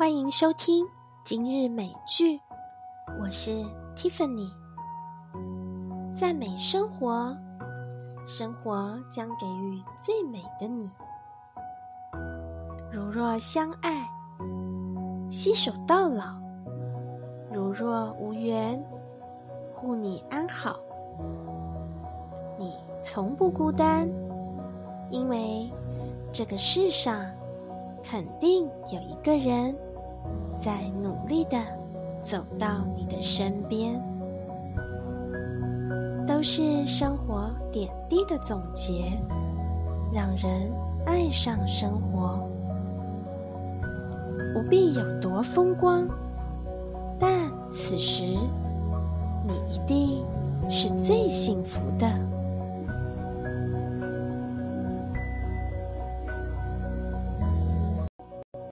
欢迎收听今日美剧，我是 Tiffany。赞美生活，生活将给予最美的你。如若相爱，携手到老；如若无缘，护你安好。你从不孤单，因为这个世上肯定有一个人在努力的走到你的身边。都是生活点滴的总结，让人爱上生活。不必有多风光，但此时你一定是最幸福的。